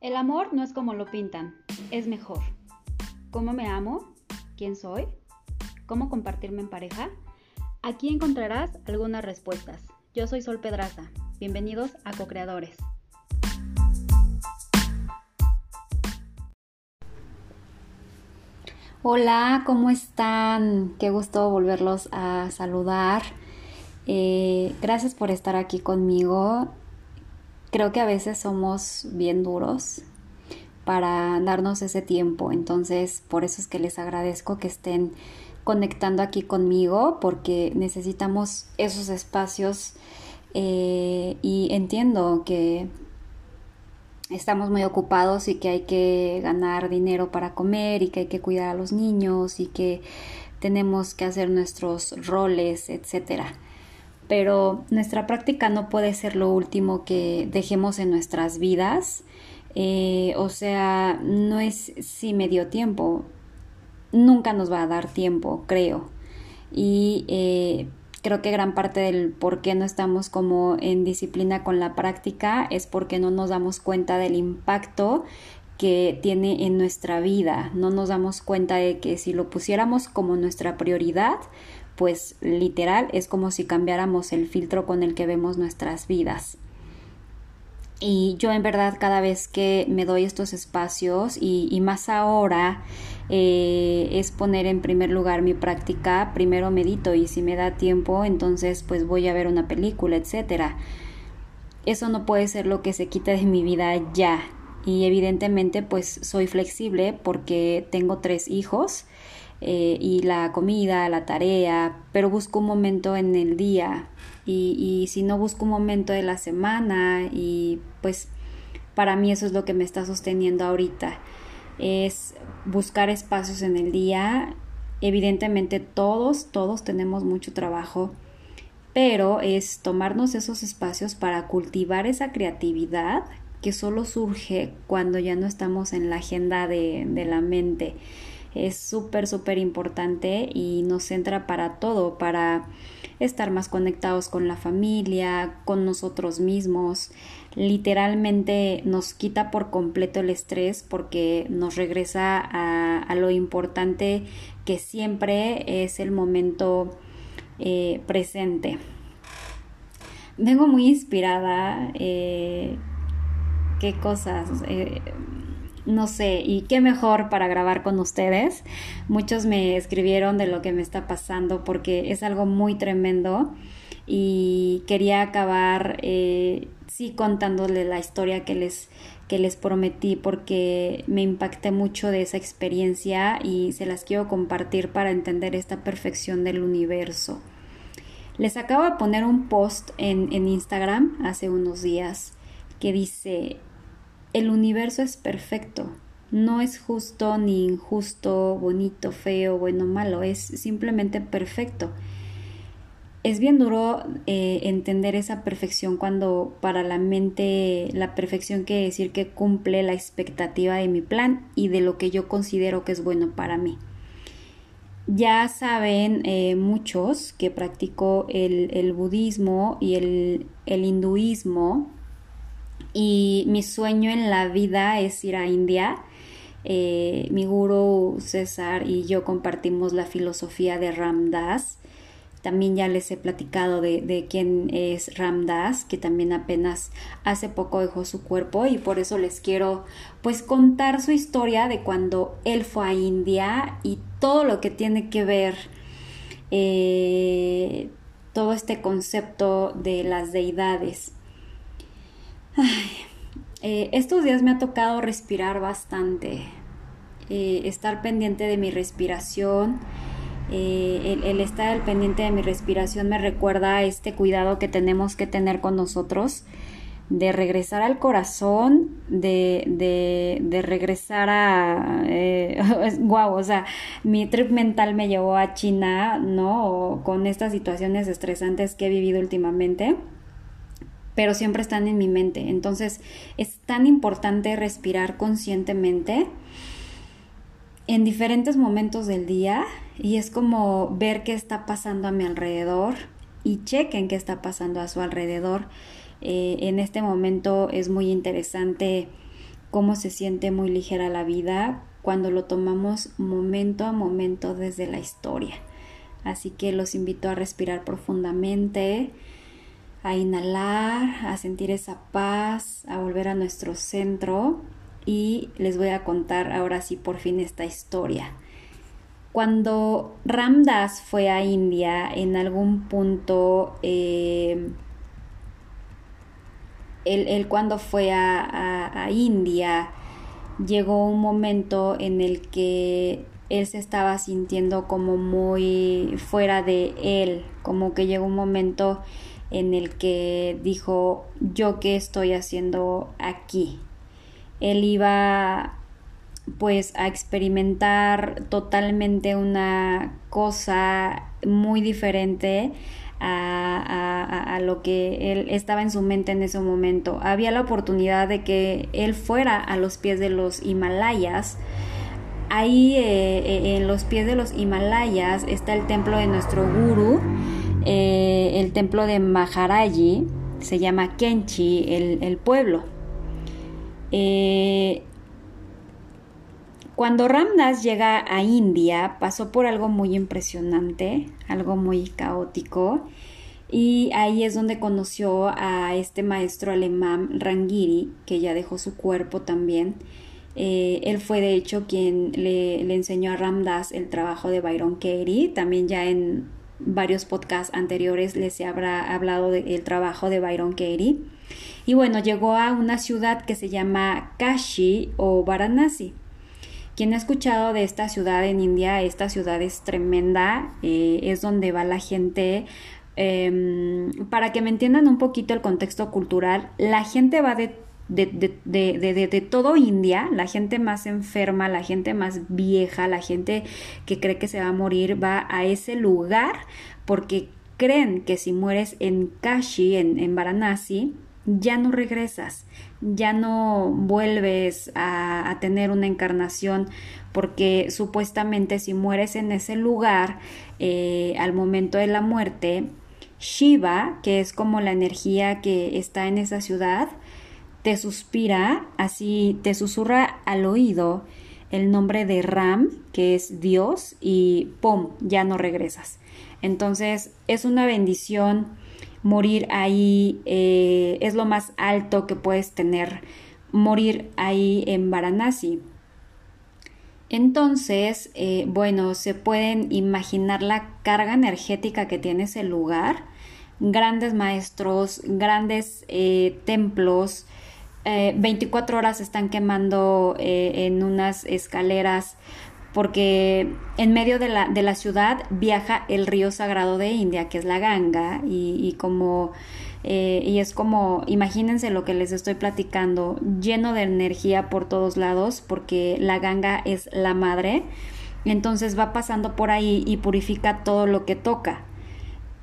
El amor no es como lo pintan, es mejor. ¿Cómo me amo? ¿Quién soy? ¿Cómo compartirme en pareja? Aquí encontrarás algunas respuestas. Yo soy Sol Pedraza. Bienvenidos a Co-Creadores. Hola, ¿cómo están? Qué gusto volverlos a saludar. Eh, gracias por estar aquí conmigo. Creo que a veces somos bien duros para darnos ese tiempo, entonces por eso es que les agradezco que estén conectando aquí conmigo porque necesitamos esos espacios eh, y entiendo que estamos muy ocupados y que hay que ganar dinero para comer y que hay que cuidar a los niños y que tenemos que hacer nuestros roles, etcétera pero nuestra práctica no puede ser lo último que dejemos en nuestras vidas. Eh, o sea, no es si me dio tiempo, nunca nos va a dar tiempo, creo. Y eh, creo que gran parte del por qué no estamos como en disciplina con la práctica es porque no nos damos cuenta del impacto que tiene en nuestra vida. No nos damos cuenta de que si lo pusiéramos como nuestra prioridad, pues literal es como si cambiáramos el filtro con el que vemos nuestras vidas. Y yo en verdad cada vez que me doy estos espacios y, más ahora eh, es poner en primer lugar mi práctica, primero medito y si me da tiempo entonces pues voy a ver una película, etcétera. Eso no puede ser lo que se quita de mi vida ya. Y evidentemente pues soy flexible porque tengo tres hijos eh, y la comida, la tarea, pero busco un momento en el día y, y si no busco un momento de la semana y pues para mí eso es lo que me está sosteniendo ahorita, es buscar espacios en el día. Evidentemente todos, todos tenemos mucho trabajo, pero es tomarnos esos espacios para cultivar esa creatividad que solo surge cuando ya no estamos en la agenda de, de la mente es súper, súper importante y nos centra para todo, para estar más conectados con la familia, con nosotros mismos. Literalmente nos quita por completo el estrés porque nos regresa a, lo importante que siempre es el momento eh, presente. Vengo muy inspirada. Eh, qué cosas. Eh, no sé, y qué mejor para grabar con ustedes. Muchos me escribieron de lo que me está pasando porque es algo muy tremendo y quería acabar, eh, sí, contándole la historia que les, que les prometí porque me impacté mucho de esa experiencia y se las quiero compartir para entender esta perfección del universo. Les acabo de poner un post en, en Instagram hace unos días que dice, el universo es perfecto. No es justo ni injusto, bonito, feo, bueno, malo, es simplemente perfecto. Es bien duro eh, entender esa perfección cuando para la mente la perfección quiere decir que cumple la expectativa de mi plan y de lo que yo considero que es bueno para mí. Ya saben eh, muchos que practico el, budismo y el, el hinduismo y mi sueño en la vida es ir a India. Eh, mi guru César y yo compartimos la filosofía de Ramdas. También ya les he platicado de, de, quién es Ramdas, que también apenas hace poco dejó su cuerpo y por eso les quiero pues contar su historia de cuando él fue a India y todo lo que tiene que ver eh, todo este concepto de las deidades. Eh, estos días me ha tocado respirar bastante, eh, estar pendiente de mi respiración. Eh, el, estar al pendiente de mi respiración me recuerda a este cuidado que tenemos que tener con nosotros, de regresar al corazón, de, de, regresar a... wow, o sea, mi trip mental me llevó a China, ¿no? con estas situaciones estresantes que he vivido últimamente pero siempre están en mi mente. Entonces es tan importante respirar conscientemente en diferentes momentos del día y es como ver qué está pasando a mi alrededor y chequen qué está pasando a su alrededor. Eh, en este momento es muy interesante cómo se siente muy ligera la vida cuando lo tomamos momento a momento desde la historia. Así que los invito a respirar profundamente, a inhalar, a sentir esa paz, a volver a nuestro centro y les voy a contar ahora sí por fin esta historia. Cuando Ramdas fue a India, en algún punto, eh, él, cuando fue a India, llegó un momento en el que él se estaba sintiendo como muy fuera de él, como que llegó un momento en el que dijo, yo qué estoy haciendo aquí. Él iba pues a experimentar totalmente una cosa muy diferente a, a, lo que él estaba en su mente en ese momento. Había la oportunidad de que él fuera a los pies de los Himalayas. Ahí eh, eh, en los pies de los Himalayas está el templo de nuestro guru, eh, el templo de Maharaji, se llama Kenchi, el, el pueblo. Cuando Ramdas llega a India, pasó por algo muy impresionante, algo muy caótico, y ahí es donde conoció a este maestro alemán Rangiri, que ya dejó su cuerpo también. Eh, él fue de hecho quien le, enseñó a Ramdas el trabajo de Byron Katie. También ya en varios podcasts anteriores les habrá hablado del trabajo de Byron Katie. Y bueno, llegó a una ciudad que se llama Kashi o Varanasi. Quien ha escuchado de esta ciudad en India, esta ciudad es tremenda, eh, es donde va la gente. Em, para que me entiendan un poquito el contexto cultural, la gente va de de, de, de, todo India, la gente más enferma, la gente más vieja, la gente que cree que se va a morir, va a ese lugar porque creen que si mueres en Kashi, en, en Varanasi, ya no regresas, ya no vuelves a, tener una encarnación porque supuestamente si mueres en ese lugar eh, al momento de la muerte, Shiva, que es como la energía que está en esa ciudad, te suspira, así te susurra al oído el nombre de Ram, que es Dios, y ¡pum! ya no regresas. Entonces es una bendición morir ahí eh, es lo más alto que puedes tener, morir ahí en Varanasi. Entonces, eh, bueno, se pueden imaginar la carga energética que tiene ese lugar. Grandes maestros, grandes eh, templos, 24 horas están quemando en unas escaleras porque en medio de la, de la ciudad viaja el río sagrado de India, que es la Ganga, y, como eh, y es como, imagínense lo que les estoy platicando, lleno de energía por todos lados, porque la Ganga es la madre, entonces va pasando por ahí y purifica todo lo que toca.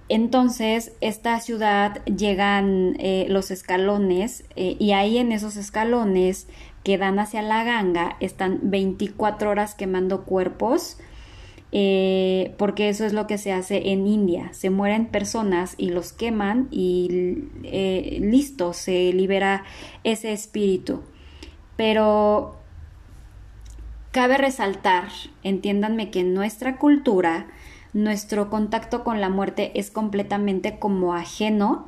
Entonces, esta ciudad llegan eh, los escalones eh, y ahí en esos escalones que dan hacia la ganga están 24 horas quemando cuerpos. Eh, porque eso es lo que se hace en India. Se mueren personas y los queman y listo, se libera ese espíritu. Pero cabe resaltar, entiéndanme que en nuestra cultura nuestro contacto con la muerte es completamente como ajeno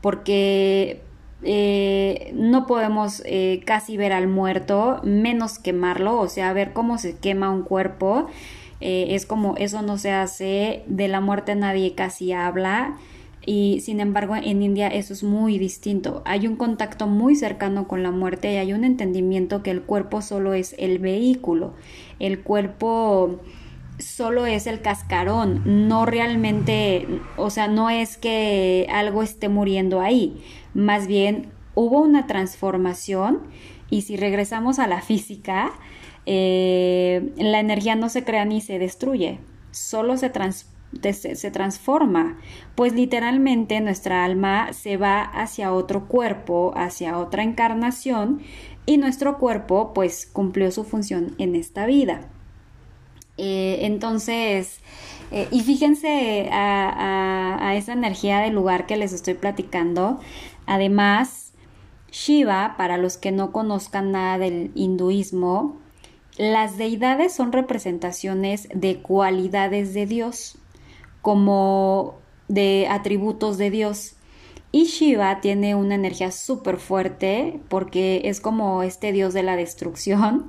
porque eh, no podemos eh, casi ver al muerto, menos quemarlo, o sea, ver cómo se quema un cuerpo. Eh, es como eso no se hace, de la muerte nadie casi habla y sin embargo en India eso es muy distinto. Hay un contacto muy cercano con la muerte y hay un entendimiento que el cuerpo solo es el vehículo. El cuerpo solo es el cascarón, no realmente, o sea, no es que algo esté muriendo ahí, más bien hubo una transformación y si regresamos a la física, eh, la energía no se crea ni se destruye, solo se, se transforma, pues literalmente nuestra alma se va hacia otro cuerpo, hacia otra encarnación y nuestro cuerpo pues cumplió su función en esta vida. Eh, entonces, eh, y fíjense a, esa energía del lugar que les estoy platicando. Además, Shiva, para los que no conozcan nada del hinduismo, las deidades son representaciones de cualidades de Dios, como de atributos de Dios. Y Shiva tiene una energía súper fuerte porque es como este dios de la destrucción.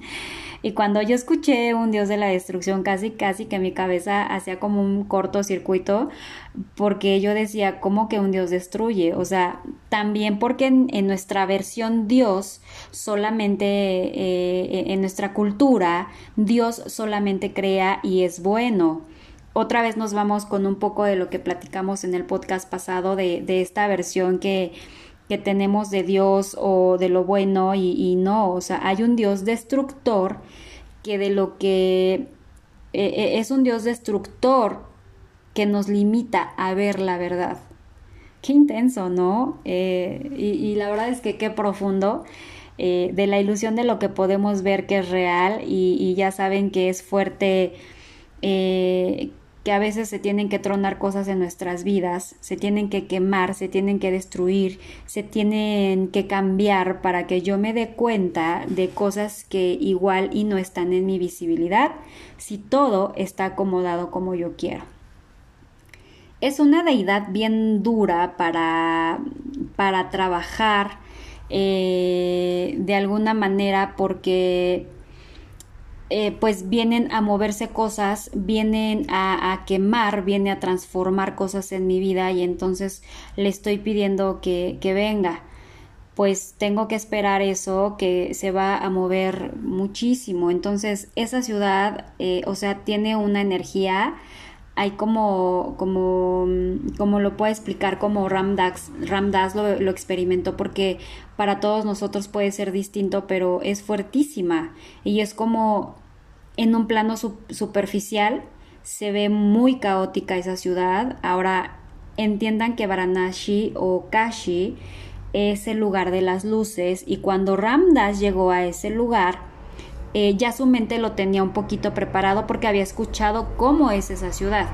Y cuando yo escuché un dios de la destrucción, casi, casi que mi cabeza hacía como un cortocircuito, porque yo decía, ¿cómo que un dios destruye? O sea, también porque en, nuestra versión Dios solamente, eh, en nuestra cultura, Dios solamente crea y es bueno otra vez nos vamos con un poco de lo que platicamos en el podcast pasado de esta versión que, que, tenemos de Dios o de lo bueno y, no, o sea, hay un Dios destructor que de lo que e, e, es un Dios destructor que nos limita a ver la verdad. Qué intenso, ¿no? Eh, y, la verdad es que qué profundo. Eh, de la ilusión de lo que podemos ver que es real y, y ya saben que es fuerte eh, que a veces se tienen que tronar cosas en nuestras vidas, se tienen que quemar, se tienen que destruir, se tienen que cambiar para que yo me dé cuenta de cosas que igual y no están en mi visibilidad si todo está acomodado como yo quiero. Es una deidad bien dura para, para trabajar eh, de alguna manera porque eh, pues vienen a moverse cosas, vienen a, quemar, viene a transformar cosas en mi vida y entonces le estoy pidiendo que, que venga. Pues tengo que esperar eso que se va a mover muchísimo. Entonces esa ciudad, eh, o sea, tiene una energía hay como, como, como lo puedo explicar, como Ramdas, Ramdas lo, lo, experimentó, porque para todos nosotros puede ser distinto, pero es fuertísima y es como en un plano superficial se ve muy caótica esa ciudad. Ahora entiendan que Varanasi o Kashi es el lugar de las luces y cuando Ramdas llegó a ese lugar, eh, ya su mente lo tenía un poquito preparado porque había escuchado cómo es esa ciudad.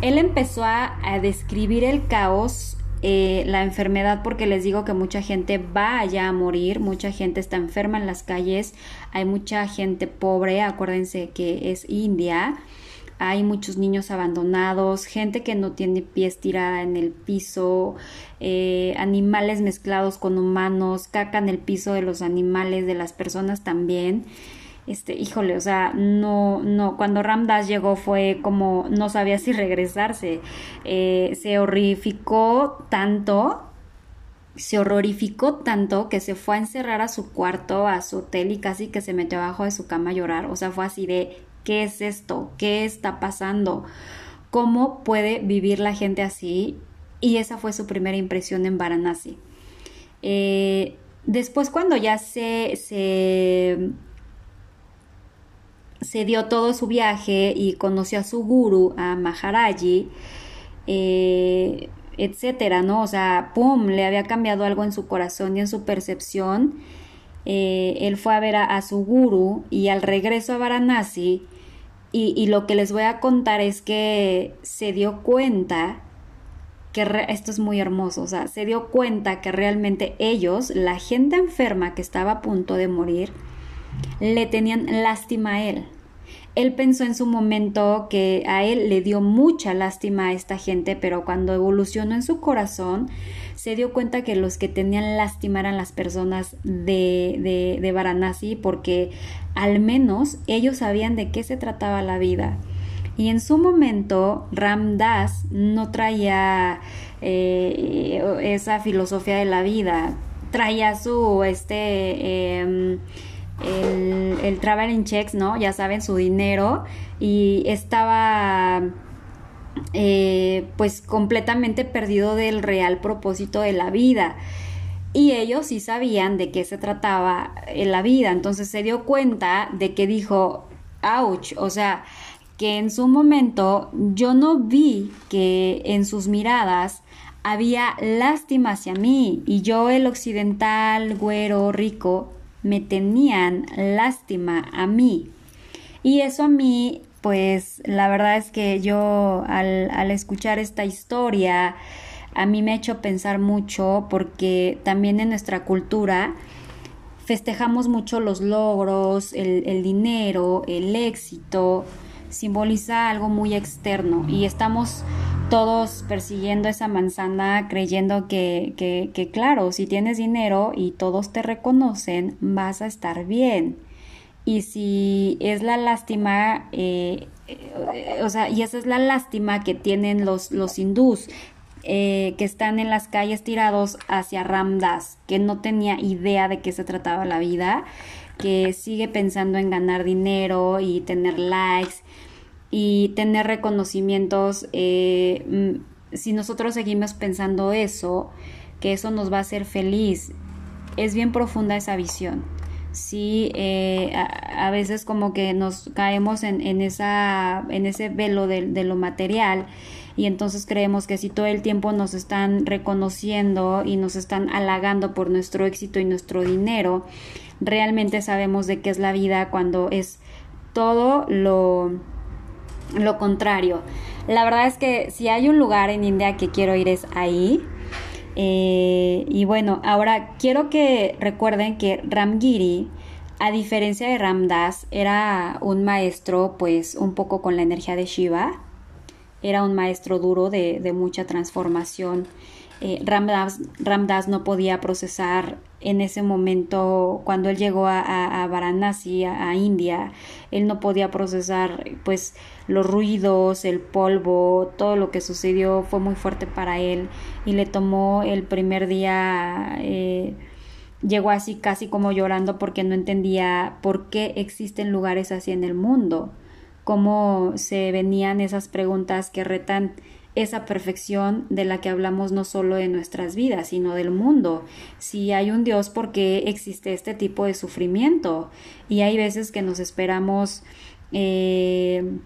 Él empezó a, describir el caos, eh, la enfermedad, porque les digo que mucha gente va allá a morir, mucha gente está enferma en las calles, hay mucha gente pobre, acuérdense que es India, hay muchos niños abandonados, gente que no tiene pies tirada en el piso, eh, animales mezclados con humanos, caca en el piso de los animales, de las personas también este, híjole, o sea, no, no, cuando Ramdas llegó fue como, no sabía si regresarse, eh, se horrificó tanto, se horrorificó tanto que se fue a encerrar a su cuarto, a su hotel y casi que se metió abajo de su cama a llorar, o sea, fue así de, ¿qué es esto? ¿Qué está pasando? ¿Cómo puede vivir la gente así? Y esa fue su primera impresión en Varanasi. Eh, después cuando ya se, se se dio todo su viaje y conoció a su guru, a Maharaji, eh, etcétera, ¿no? O sea, pum, le había cambiado algo en su corazón y en su percepción. Eh, él fue a ver a, su guru y al regreso a Varanasi, y, y, lo que les voy a contar es que se dio cuenta que esto es muy hermoso, o sea, se dio cuenta que realmente ellos, la gente enferma que estaba a punto de morir, le tenían lástima a él. Él pensó en su momento que a él le dio mucha lástima a esta gente, pero cuando evolucionó en su corazón, se dio cuenta que los que tenían lástima eran las personas de, de, de Varanasi, porque al menos ellos sabían de qué se trataba la vida. Y en su momento, Ram Das no traía eh, esa filosofía de la vida, traía su este em, el, el traveling checks, ¿no? Ya saben, su dinero y estaba eh, pues completamente perdido del real propósito de la vida. Y ellos sí sabían de qué se trataba en la vida, entonces se dio cuenta de que dijo, ouch, o sea, que en su momento yo no vi que en sus miradas había lástima hacia mí y yo el occidental, güero, rico, me tenían lástima a mí. Y eso a mí, pues la verdad es que yo al, escuchar esta historia, a mí me ha hecho pensar mucho porque también en nuestra cultura festejamos mucho los logros, el, dinero, el éxito, simboliza algo muy externo y estamos todos persiguiendo esa manzana creyendo que, claro, si tienes dinero y todos te reconocen, vas a estar bien. Y si es la lástima, eh, o sea, y esa es la lástima que tienen los, los hindús, eh, que están en las calles tirados hacia Ramdas, que no tenía idea de qué se trataba la vida, que sigue pensando en ganar dinero y tener likes y tener reconocimientos. Eh, mm, si nosotros seguimos pensando eso, que eso nos va a hacer feliz, es bien profunda esa visión. Sí, eh, a, veces como que nos caemos en, en, esa, en ese velo de, de lo material y entonces creemos que si todo el tiempo nos están reconociendo y nos están halagando por nuestro éxito y nuestro dinero, realmente sabemos de qué es la vida cuando es todo lo, lo contrario. La verdad es que si hay un lugar en India que quiero ir es ahí. Eh, y bueno, ahora quiero que recuerden que Ramgiri, a diferencia de Ramdas, era un maestro pues un poco con la energía de Shiva era un maestro duro de, de mucha transformación. Eh, Ramdas, no podía procesar en ese momento cuando él llegó a, a, Varanasi, a, India, él no podía procesar pues los ruidos, el polvo, todo lo que sucedió fue muy fuerte para él y le tomó el primer día, eh, llegó así casi como llorando porque no entendía por qué existen lugares así en el mundo cómo se venían esas preguntas que retan esa perfección de la que hablamos no solo en nuestras vidas, sino del mundo. Si hay un Dios, ¿por qué existe este tipo de sufrimiento? Y hay veces que nos esperamos eh,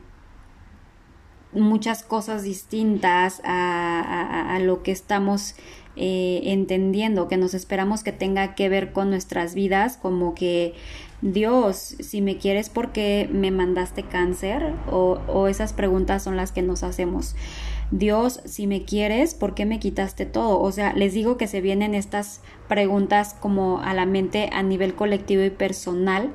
muchas cosas distintas a, lo que estamos eh, entendiendo, que nos esperamos que tenga que ver con nuestras vidas, como que Dios, si me quieres, ¿por qué me mandaste cáncer? O, esas preguntas son las que nos hacemos. Dios, si me quieres, ¿por qué me quitaste todo? O sea, les digo que se vienen estas preguntas como a la mente a nivel colectivo y personal.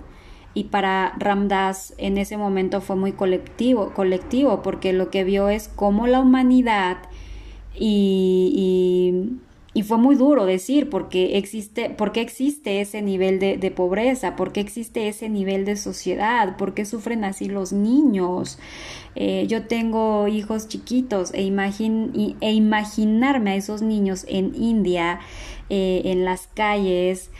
Y para Ramdas en ese momento fue muy colectivo, colectivo, porque lo que vio es cómo la humanidad y y fue muy duro decir porque existe, porque existe ese nivel de, de pobreza, porque existe ese nivel de sociedad, por qué sufren así los niños. Eh, yo tengo hijos chiquitos e, e imaginarme a esos niños en India, eh, en las calles,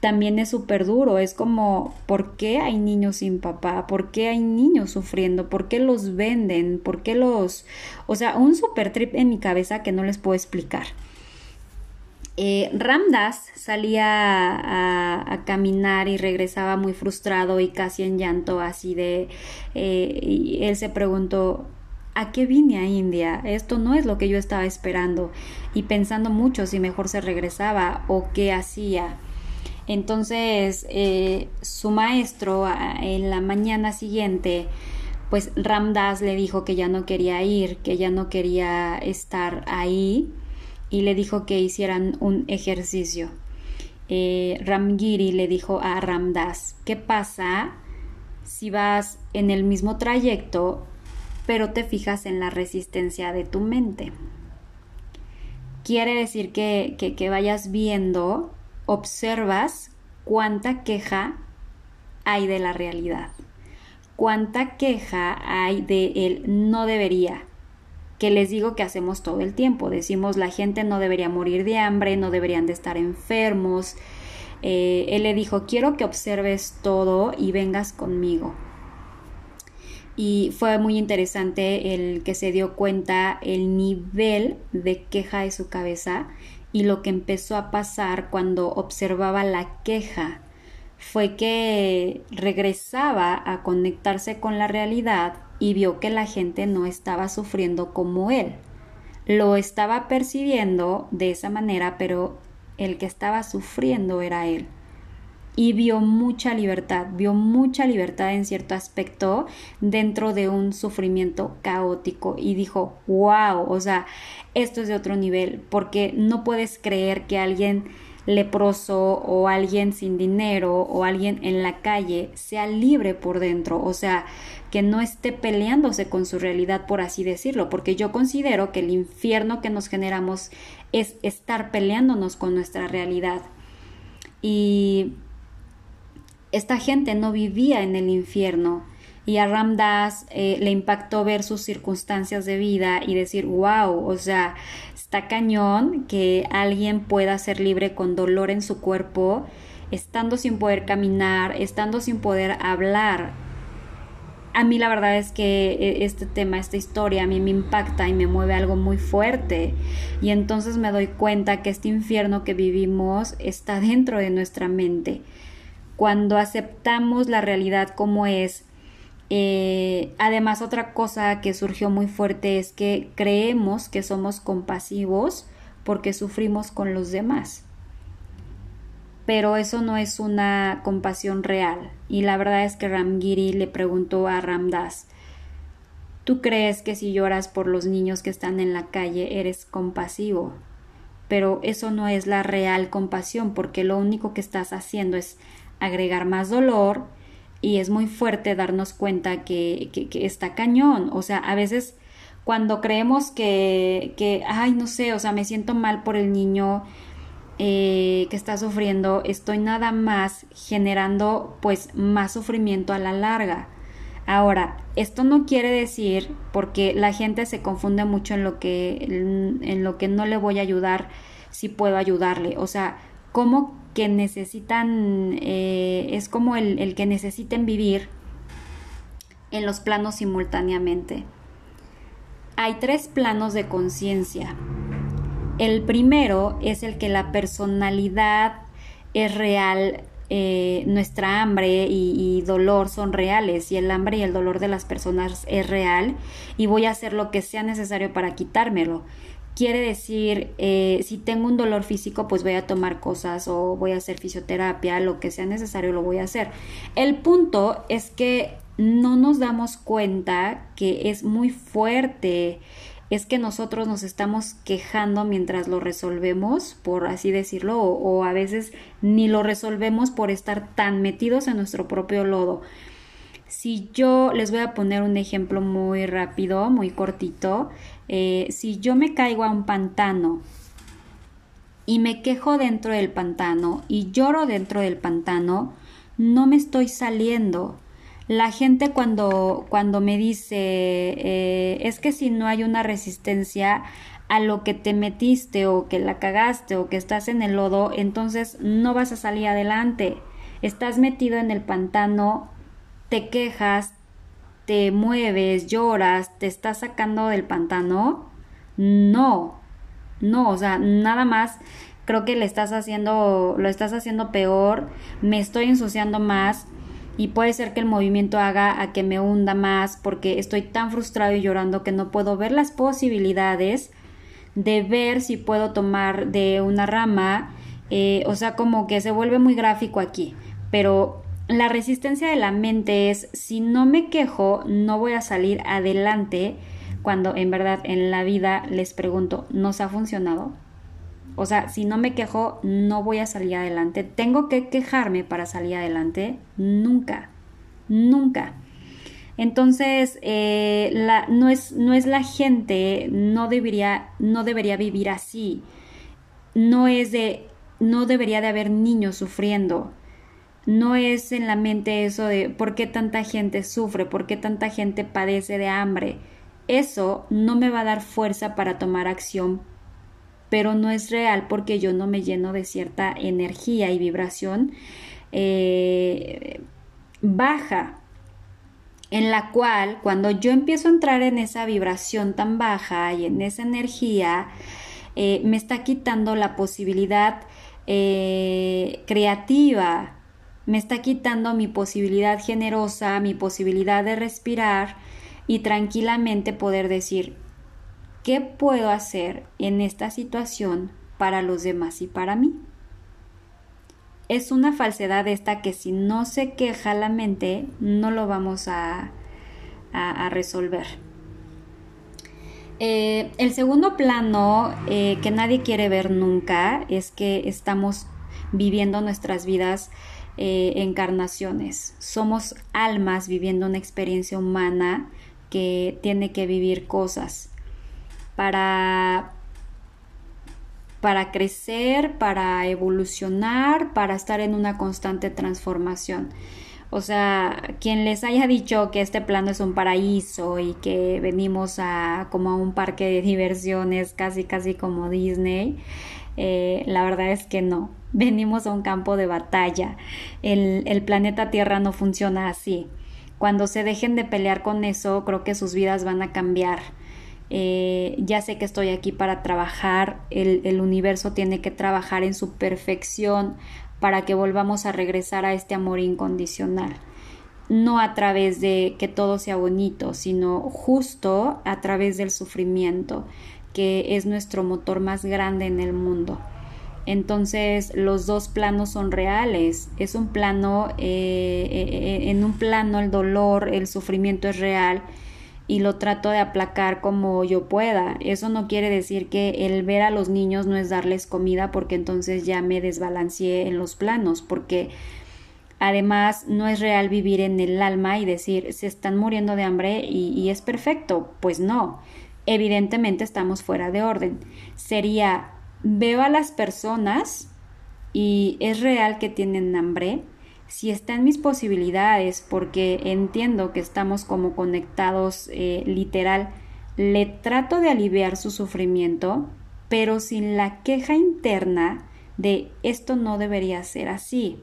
también es súper duro. Es como, ¿por qué hay niños sin papá? ¿Por qué hay niños sufriendo? ¿Por qué los venden? ¿Por qué los... O sea, un super trip en mi cabeza que no les puedo explicar. Eh, Ramdas salía a, caminar y regresaba muy frustrado y casi en llanto, así de... Eh, y él se preguntó, ¿a qué vine a India? Esto no es lo que yo estaba esperando. Y pensando mucho si mejor se regresaba o qué hacía. Entonces, eh, su maestro en la mañana siguiente, pues Ramdas le dijo que ya no quería ir, que ya no quería estar ahí y le dijo que hicieran un ejercicio. Eh, Ramgiri le dijo a Ramdas, ¿qué pasa si vas en el mismo trayecto pero te fijas en la resistencia de tu mente? Quiere decir que, que, que vayas viendo, observas cuánta queja hay de la realidad, cuánta queja hay de él no debería, que les digo que hacemos todo el tiempo. Decimos la gente no debería morir de hambre, no deberían de estar enfermos. Eh, él le dijo, quiero que observes todo y vengas conmigo. Y fue muy interesante el que se dio cuenta el nivel de queja de su cabeza y lo que empezó a pasar cuando observaba la queja fue que regresaba a conectarse con la realidad y vio que la gente no estaba sufriendo como él. Lo estaba percibiendo de esa manera, pero el que estaba sufriendo era él. y vio mucha libertad, vio mucha libertad en cierto aspecto dentro de un sufrimiento caótico y dijo, wow, o sea, esto es de otro nivel, porque no puedes creer que alguien leproso o alguien sin dinero o alguien en la calle sea libre por dentro, o sea, que no esté peleándose con su realidad, por así decirlo, porque yo considero que el infierno que nos generamos es estar peleándonos con nuestra realidad. Y esta gente no vivía en el infierno. Y a Ramdas eh, le impactó ver sus circunstancias de vida y decir, wow, o sea, Está cañón que alguien pueda ser libre con dolor en su cuerpo, estando sin poder caminar, estando sin poder hablar. A mí la verdad es que e, este tema, esta historia, a mí me impacta y me mueve algo muy fuerte. Y entonces me doy cuenta que este infierno que vivimos está dentro de nuestra mente. Cuando aceptamos la realidad como es, eh, además, otra cosa que surgió muy fuerte es que creemos que somos compasivos porque sufrimos con los demás. Pero eso no es una compasión real. Y la verdad es que Ramgiri le preguntó a Ramdas, ¿tú crees que si lloras por los niños que están en la calle eres compasivo? Pero eso no es la real compasión porque lo único que estás haciendo es agregar más dolor, y es muy fuerte darnos cuenta que, que, está cañón. O sea, a veces cuando creemos que, que, ay, no sé, o sea, me siento mal por el niño eh, que está sufriendo, estoy nada más generando pues más sufrimiento a la larga. Ahora, esto no quiere decir, porque la gente se confunde mucho en lo que, en, en lo que no le voy a ayudar, si puedo ayudarle. O sea, ¿cómo que necesitan, eh, es como el, el que necesiten vivir en los planos simultáneamente. Hay tres planos de conciencia. El primero es el que la personalidad es real, eh, nuestra hambre y, y, dolor son reales y el hambre y el dolor de las personas es real y voy a hacer lo que sea necesario para quitármelo. Quiere decir, eh, si tengo un dolor físico, pues voy a tomar cosas o voy a hacer fisioterapia, lo que sea necesario lo voy a hacer. El punto es que no nos damos cuenta que es muy fuerte, es que nosotros nos estamos quejando mientras lo resolvemos, por así decirlo, o, o a veces ni lo resolvemos por estar tan metidos en nuestro propio lodo. Si yo les voy a poner un ejemplo muy rápido, muy cortito, eh, si yo me caigo a un pantano y me quejo dentro del pantano y lloro dentro del pantano, no me estoy saliendo. La gente cuando, cuando me dice eh, es que si no hay una resistencia a lo que te metiste o que la cagaste o que estás en el lodo, entonces no vas a salir adelante. Estás metido en el pantano te quejas, te mueves, lloras, te estás sacando del pantano. No, no, o sea, nada más creo que le estás haciendo, lo estás haciendo peor, me estoy ensuciando más y puede ser que el movimiento haga a que me hunda más porque estoy tan frustrado y llorando que no puedo ver las posibilidades de ver si puedo tomar de una rama, eh, o sea, como que se vuelve muy gráfico aquí, pero la resistencia de la mente es si no me quejo, no voy a salir adelante cuando en verdad en la vida les pregunto, ¿nos ha funcionado? O sea, si no me quejo, no voy a salir adelante. ¿Tengo que quejarme para salir adelante? Nunca, nunca. Entonces, eh, no, es, no es la gente, no debería, no debería vivir así. No es de, no debería de haber niños sufriendo no es en la mente eso de por qué tanta gente sufre, por qué tanta gente padece de hambre. Eso no me va a dar fuerza para tomar acción, pero no es real porque yo no me lleno de cierta energía y vibración eh, baja, en la cual cuando yo empiezo a entrar en esa vibración tan baja y en esa energía, eh, me está quitando la posibilidad eh, creativa me está quitando mi posibilidad generosa, mi posibilidad de respirar y tranquilamente poder decir, ¿qué puedo hacer en esta situación para los demás y para mí? es una falsedad esta que si no se queja la mente, no lo vamos a, resolver. Eh, el segundo plano eh, que nadie quiere ver nunca es que estamos viviendo nuestras vidas eh, encarnaciones. Somos almas viviendo una experiencia humana que tiene que vivir cosas para para crecer, para evolucionar, para estar en una constante transformación. O sea, quien les haya dicho que este plano es un paraíso y que venimos a como a un parque de diversiones, casi casi como Disney, eh, la verdad es que no. Venimos a un campo de batalla. El, planeta Tierra no funciona así. Cuando se dejen de pelear con eso, creo que sus vidas van a cambiar eh, ya sé que estoy aquí para trabajar, el universo tiene que trabajar en su perfección para que volvamos a regresar a este amor incondicional. No a través de que todo sea bonito, sino justo a través del sufrimiento, que es nuestro motor más grande en el mundo. Entonces los dos planos son reales. Es un plano, eh, eh, en un plano el dolor, el sufrimiento es real y lo trato de aplacar como yo pueda. Eso no quiere decir que el ver a los niños no es darles comida porque entonces ya me desbalanceé en los planos, porque además no es real vivir en el alma y decir se están muriendo de hambre y, y es perfecto. Pues no, evidentemente estamos fuera de orden. Sería veo a las personas y es real que tienen hambre si está en mis posibilidades, porque entiendo que estamos como conectados eh, literal, le trato de aliviar su sufrimiento, pero sin la queja interna de esto no debería ser así.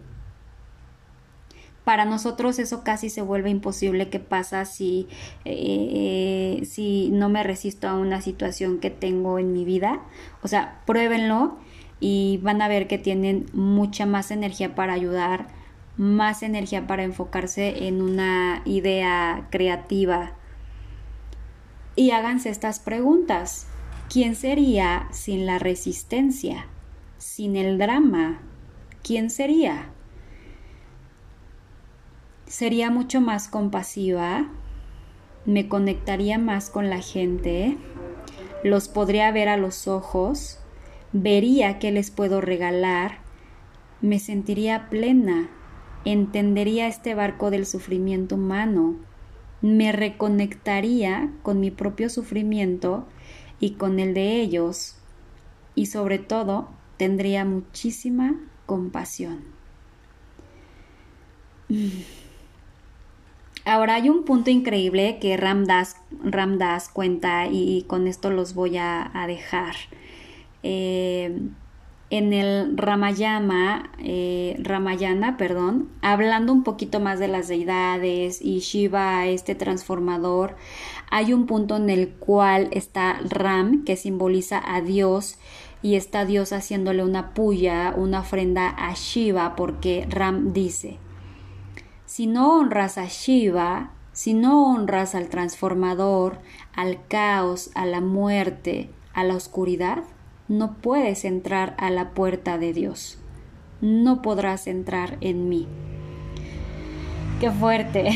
Para nosotros eso casi se vuelve imposible que pasa si, eh, si no me resisto a una situación que tengo en mi vida. O sea, pruébenlo y van a ver que tienen mucha más energía para ayudar, más energía para enfocarse en una idea creativa. Y háganse estas preguntas. ¿Quién sería sin la resistencia? Sin el drama? ¿Quién sería? Sería mucho más compasiva, me conectaría más con la gente, los podría ver a los ojos, vería qué les puedo regalar, me sentiría plena, entendería este barco del sufrimiento humano, me reconectaría con mi propio sufrimiento y con el de ellos, y sobre todo tendría muchísima compasión. Ahora hay un punto increíble que Ramdas, Ramdas cuenta y, con esto los voy a, dejar. Eh, en el Ramayana, eh, Ramayana, perdón, hablando un poquito más de las deidades y Shiva, este transformador, hay un punto en el cual está Ram, que simboliza a Dios, y está Dios haciéndole una puya, una ofrenda a Shiva, porque Ram dice, si no honras a Shiva, si no honras al transformador, al caos, a la muerte, a la oscuridad, no puedes entrar a la puerta de Dios. No podrás entrar en mí. Qué fuerte.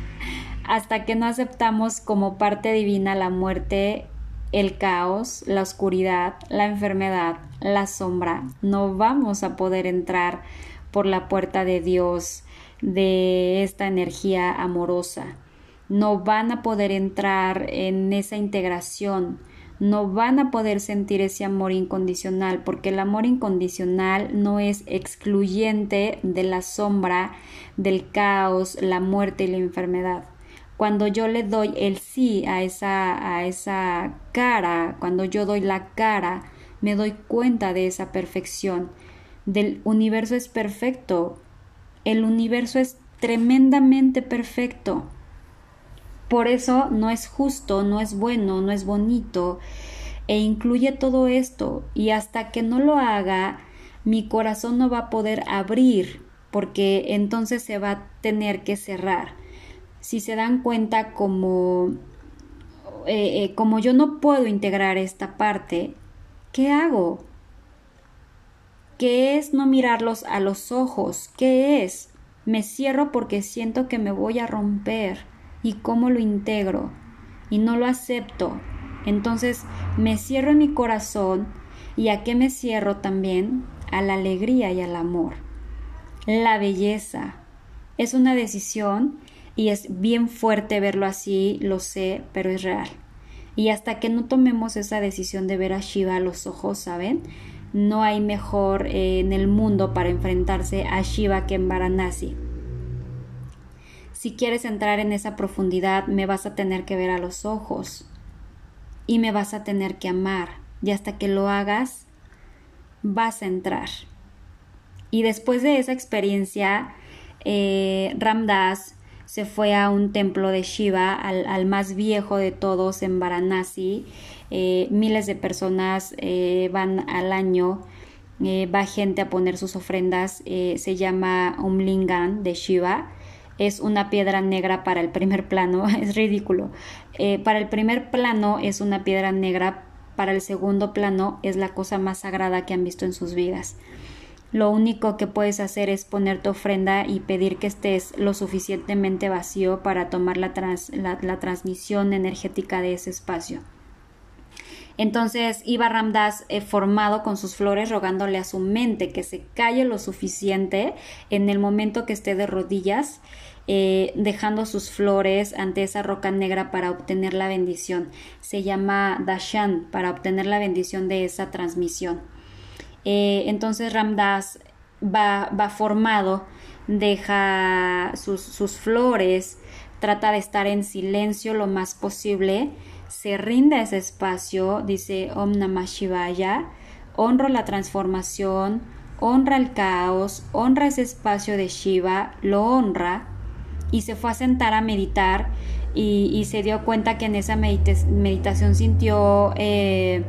Hasta que no aceptamos como parte divina la muerte, el caos, la oscuridad, la enfermedad, la sombra, no vamos a poder entrar por la puerta de Dios, de esta energía amorosa. No van a poder entrar en esa integración no van a poder sentir ese amor incondicional, porque el amor incondicional no es excluyente de la sombra, del caos, la muerte y la enfermedad. Cuando yo le doy el sí a esa, a esa cara, cuando yo doy la cara, me doy cuenta de esa perfección. Del universo es perfecto. El universo es tremendamente perfecto. Por eso no es justo, no es bueno, no es bonito e incluye todo esto y hasta que no lo haga, mi corazón no va a poder abrir porque entonces se va a tener que cerrar. Si se dan cuenta como, eh, eh, como yo no puedo integrar esta parte, ¿qué hago? ¿Qué es no mirarlos a los ojos? ¿Qué es? Me cierro porque siento que me voy a romper. ¿Y cómo lo integro? Y no lo acepto. Entonces me cierro en mi corazón. ¿Y a qué me cierro también? A la alegría y al amor. La belleza. Es una decisión y es bien fuerte verlo así, lo sé, pero es real. Y hasta que no tomemos esa decisión de ver a Shiva a los ojos, ¿saben? No hay mejor eh, en el mundo para enfrentarse a Shiva que en Varanasi. Si quieres entrar en esa profundidad, me vas a tener que ver a los ojos y me vas a tener que amar. Y hasta que lo hagas, vas a entrar. Y después de esa experiencia, eh, Ramdas se fue a un templo de Shiva, al, más viejo de todos en Varanasi. Eh, miles de personas eh, van al año, eh, va gente a poner sus ofrendas, se llama Umlingan de Shiva. Es una piedra negra para el primer plano, es ridículo. para el primer plano es una piedra negra, para el segundo plano es la cosa más sagrada que han visto en sus vidas. Lo único que puedes hacer es poner tu ofrenda y pedir que estés lo suficientemente vacío para tomar la, transmisión energética de ese espacio. Entonces iba Ramdas eh, formado con sus flores rogándole a su mente que se calle lo suficiente en el momento que esté de rodillas, eh, dejando sus flores ante esa roca negra para obtener la bendición. Se llama Dashan para obtener la bendición de esa transmisión. Eh, entonces Ramdas va, va formado, deja sus, flores, trata de estar en silencio lo más posible, se rinde a ese espacio, dice Om Namah Shivaya, honro la transformación, honra el caos, honra ese espacio de Shiva, lo honra y se fue a sentar a meditar y, se dio cuenta que en esa meditación sintió eh,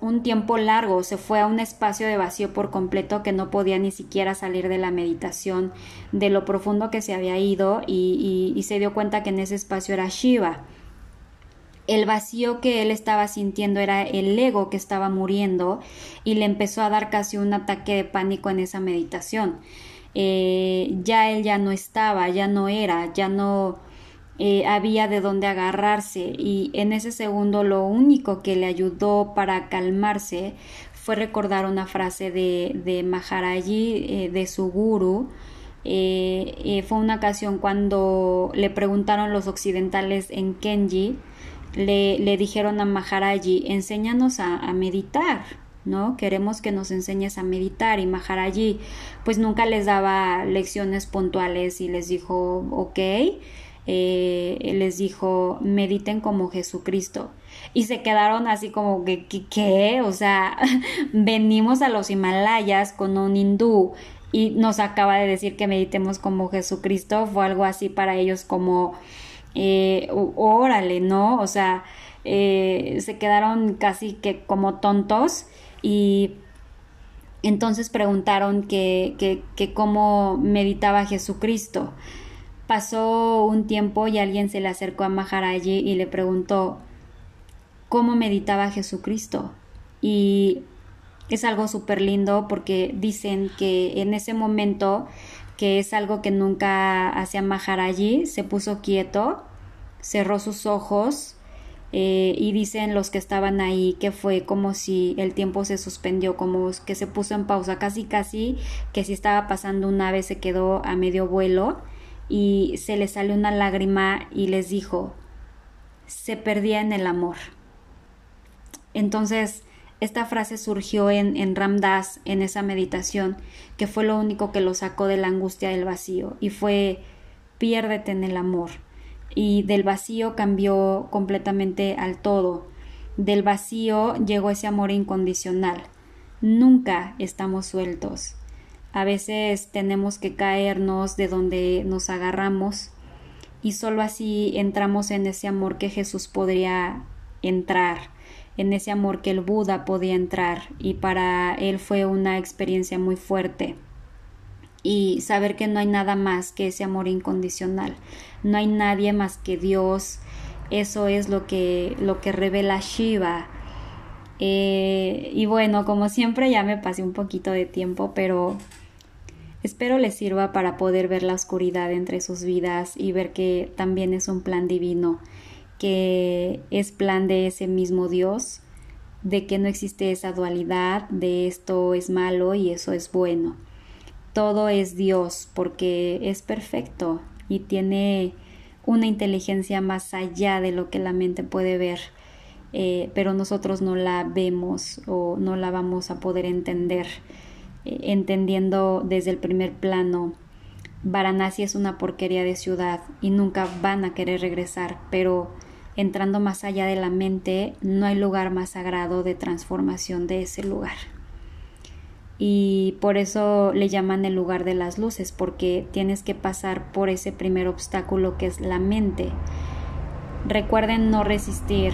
un tiempo largo, se fue a un espacio de vacío por completo que no podía ni siquiera salir de la meditación, de lo profundo que se había ido y, se dio cuenta que en ese espacio era Shiva. El vacío que él estaba sintiendo era el ego que estaba muriendo y le empezó a dar casi un ataque de pánico en esa meditación. Eh, ya él ya no estaba, ya no era, ya no, eh, había de dónde agarrarse y en ese segundo lo único que le ayudó para calmarse fue recordar una frase de, de Maharaji, eh, de su guru. Eh, fue una ocasión cuando le preguntaron los occidentales en Kenji, le, le dijeron a Maharaji, enséñanos a, a meditar. ¿no? Queremos que nos enseñes a meditar y Maharaji pues nunca les daba lecciones puntuales y les dijo, ok, eh, les dijo, mediten como Jesucristo. Y se quedaron así como que, ¿qué? O sea, venimos a los Himalayas con un hindú y nos acaba de decir que meditemos como Jesucristo. Fue algo así para ellos como, eh, órale, ¿no? O sea, eh, se quedaron casi que como tontos y entonces preguntaron que, que, que cómo meditaba Jesucristo. Pasó un tiempo y alguien se le acercó a Maharaji y le preguntó cómo meditaba Jesucristo. Y es algo súper lindo porque dicen que en ese momento, que es algo que nunca hacía Maharaji, se puso quieto, cerró sus ojos eh, y dicen los que estaban ahí que fue como si el tiempo se suspendió, como que se puso en pausa, casi casi que si estaba pasando un ave se quedó a medio vuelo y se le salió una lágrima y les dijo, se perdía en el amor. Entonces, esta frase surgió en, en Ramdas, en esa meditación, que fue lo único que lo sacó de la angustia del vacío, y fue, piérdete en el amor. Y del vacío cambió completamente al todo. Del vacío llegó ese amor incondicional. Nunca estamos sueltos. A veces tenemos que caernos de donde nos agarramos y solo así entramos en ese amor que Jesús podría entrar, en ese amor que el Buda podía entrar. Y para él fue una experiencia muy fuerte. Y saber que no hay nada más que ese amor incondicional, no hay nadie más que Dios, eso es lo que lo que revela Shiva. Eh, y bueno, como siempre ya me pasé un poquito de tiempo, pero espero les sirva para poder ver la oscuridad entre sus vidas y ver que también es un plan divino, que es plan de ese mismo Dios, de que no existe esa dualidad, de esto es malo y eso es bueno. Todo es Dios porque es perfecto y tiene una inteligencia más allá de lo que la mente puede ver eh, pero nosotros no la vemos o no la vamos a poder entender, eh, entendiendo desde el primer plano. Varanasi es una porquería de ciudad y nunca van a querer regresar, pero entrando más allá de la mente, no hay lugar más sagrado de transformación de ese lugar. Y por eso le llaman el lugar de las luces, porque tienes que pasar por ese primer obstáculo que es la mente. Recuerden no resistir,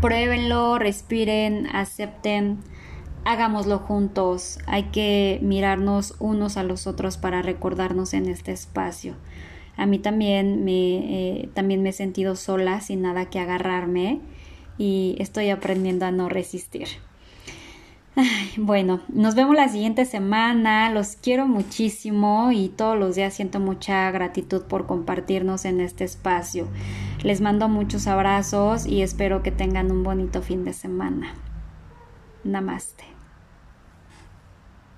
pruébenlo, respiren, acepten, hagámoslo juntos. Hay que mirarnos unos a los otros para recordarnos en este espacio. A mí también me, eh, también me he sentido sola, sin nada que agarrarme y estoy aprendiendo a no resistir. bueno, nos vemos la siguiente semana. Los quiero muchísimo y todos los días siento mucha gratitud por compartirnos en este espacio. Les mando muchos abrazos y espero que tengan un bonito fin de semana. Namaste.